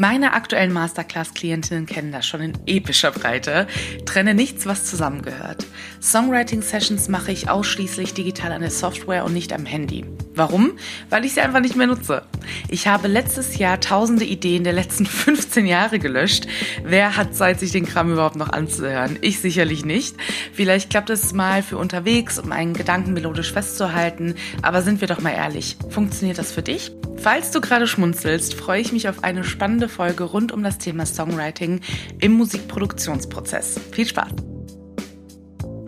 Meine aktuellen Masterclass-Klientinnen kennen das schon in epischer Breite. Trenne nichts, was zusammengehört. Songwriting-Sessions mache ich ausschließlich digital an der Software und nicht am Handy. Warum? Weil ich sie einfach nicht mehr nutze. Ich habe letztes Jahr tausende Ideen der letzten 15 Jahre gelöscht. Wer hat Zeit, sich den Kram überhaupt noch anzuhören? Ich sicherlich nicht. Vielleicht klappt es mal für unterwegs, um einen Gedanken melodisch festzuhalten. Aber sind wir doch mal ehrlich, funktioniert das für dich? Falls du gerade schmunzelst, freue ich mich auf eine spannende Folge rund um das Thema Songwriting im Musikproduktionsprozess. Viel Spaß!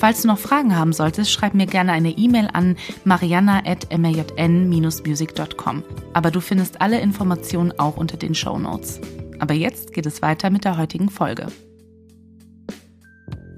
Falls du noch Fragen haben solltest, schreib mir gerne eine E-Mail an mariana.marjn-music.com. Aber du findest alle Informationen auch unter den Show Notes. Aber jetzt geht es weiter mit der heutigen Folge.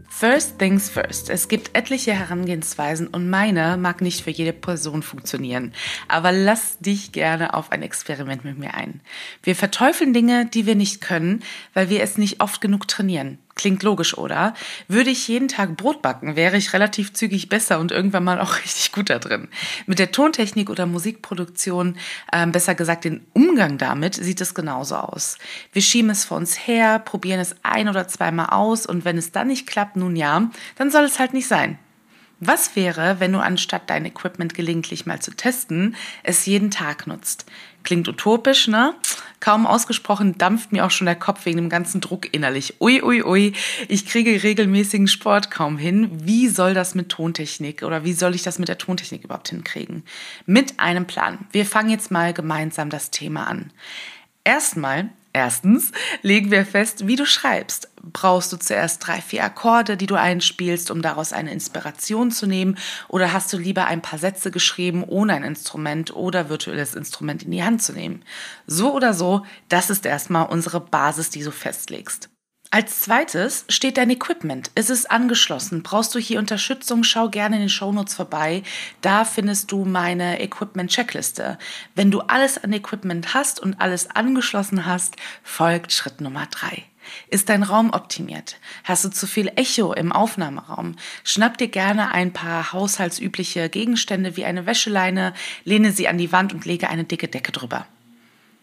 First things first. Es gibt etliche Herangehensweisen und meine mag nicht für jede Person funktionieren. Aber lass dich gerne auf ein Experiment mit mir ein. Wir verteufeln Dinge, die wir nicht können, weil wir es nicht oft genug trainieren. Klingt logisch, oder? Würde ich jeden Tag Brot backen, wäre ich relativ zügig besser und irgendwann mal auch richtig gut da drin. Mit der Tontechnik oder Musikproduktion, äh, besser gesagt den Umgang damit, sieht es genauso aus. Wir schieben es vor uns her, probieren es ein oder zweimal aus und wenn es dann nicht klappt, nun ja, dann soll es halt nicht sein. Was wäre, wenn du anstatt dein Equipment gelegentlich mal zu testen, es jeden Tag nutzt? Klingt utopisch, ne? Kaum ausgesprochen dampft mir auch schon der Kopf wegen dem ganzen Druck innerlich. Ui, ui, ui, ich kriege regelmäßigen Sport kaum hin. Wie soll das mit Tontechnik oder wie soll ich das mit der Tontechnik überhaupt hinkriegen? Mit einem Plan. Wir fangen jetzt mal gemeinsam das Thema an. Erstmal Erstens legen wir fest, wie du schreibst. Brauchst du zuerst drei, vier Akkorde, die du einspielst, um daraus eine Inspiration zu nehmen? Oder hast du lieber ein paar Sätze geschrieben, ohne ein Instrument oder virtuelles Instrument in die Hand zu nehmen? So oder so, das ist erstmal unsere Basis, die du festlegst. Als zweites steht dein Equipment. Ist es angeschlossen? Brauchst du hier Unterstützung? Schau gerne in den Shownotes vorbei. Da findest du meine Equipment-Checkliste. Wenn du alles an Equipment hast und alles angeschlossen hast, folgt Schritt Nummer drei. Ist dein Raum optimiert? Hast du zu viel Echo im Aufnahmeraum? Schnapp dir gerne ein paar haushaltsübliche Gegenstände wie eine Wäscheleine, lehne sie an die Wand und lege eine dicke Decke drüber.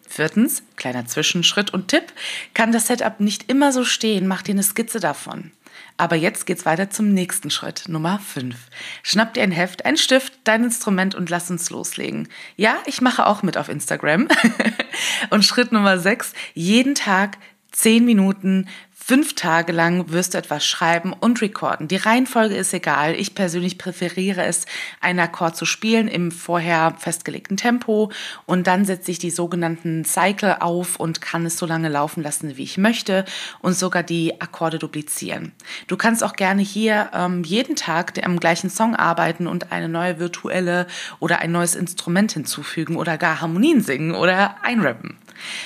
Viertens, kleiner Zwischenschritt und Tipp, kann das Setup nicht immer so stehen, mach dir eine Skizze davon. Aber jetzt geht's weiter zum nächsten Schritt, Nummer 5. Schnapp dir ein Heft, ein Stift, dein Instrument und lass uns loslegen. Ja, ich mache auch mit auf Instagram. und Schritt Nummer 6, jeden Tag 10 Minuten Fünf Tage lang wirst du etwas schreiben und recorden. Die Reihenfolge ist egal. Ich persönlich präferiere es, einen Akkord zu spielen im vorher festgelegten Tempo und dann setze ich die sogenannten Cycle auf und kann es so lange laufen lassen, wie ich möchte und sogar die Akkorde duplizieren. Du kannst auch gerne hier ähm, jeden Tag am gleichen Song arbeiten und eine neue virtuelle oder ein neues Instrument hinzufügen oder gar Harmonien singen oder einrappen.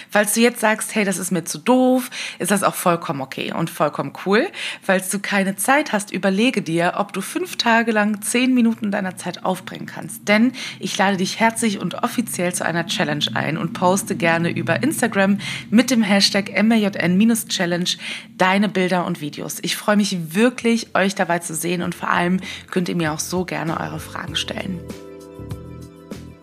Falls du jetzt sagst, hey, das ist mir zu doof, ist das auch vollkommen okay und vollkommen cool. Falls du keine Zeit hast, überlege dir, ob du fünf Tage lang zehn Minuten deiner Zeit aufbringen kannst. Denn ich lade dich herzlich und offiziell zu einer Challenge ein und poste gerne über Instagram mit dem Hashtag MJN-Challenge deine Bilder und Videos. Ich freue mich wirklich, euch dabei zu sehen und vor allem könnt ihr mir auch so gerne eure Fragen stellen.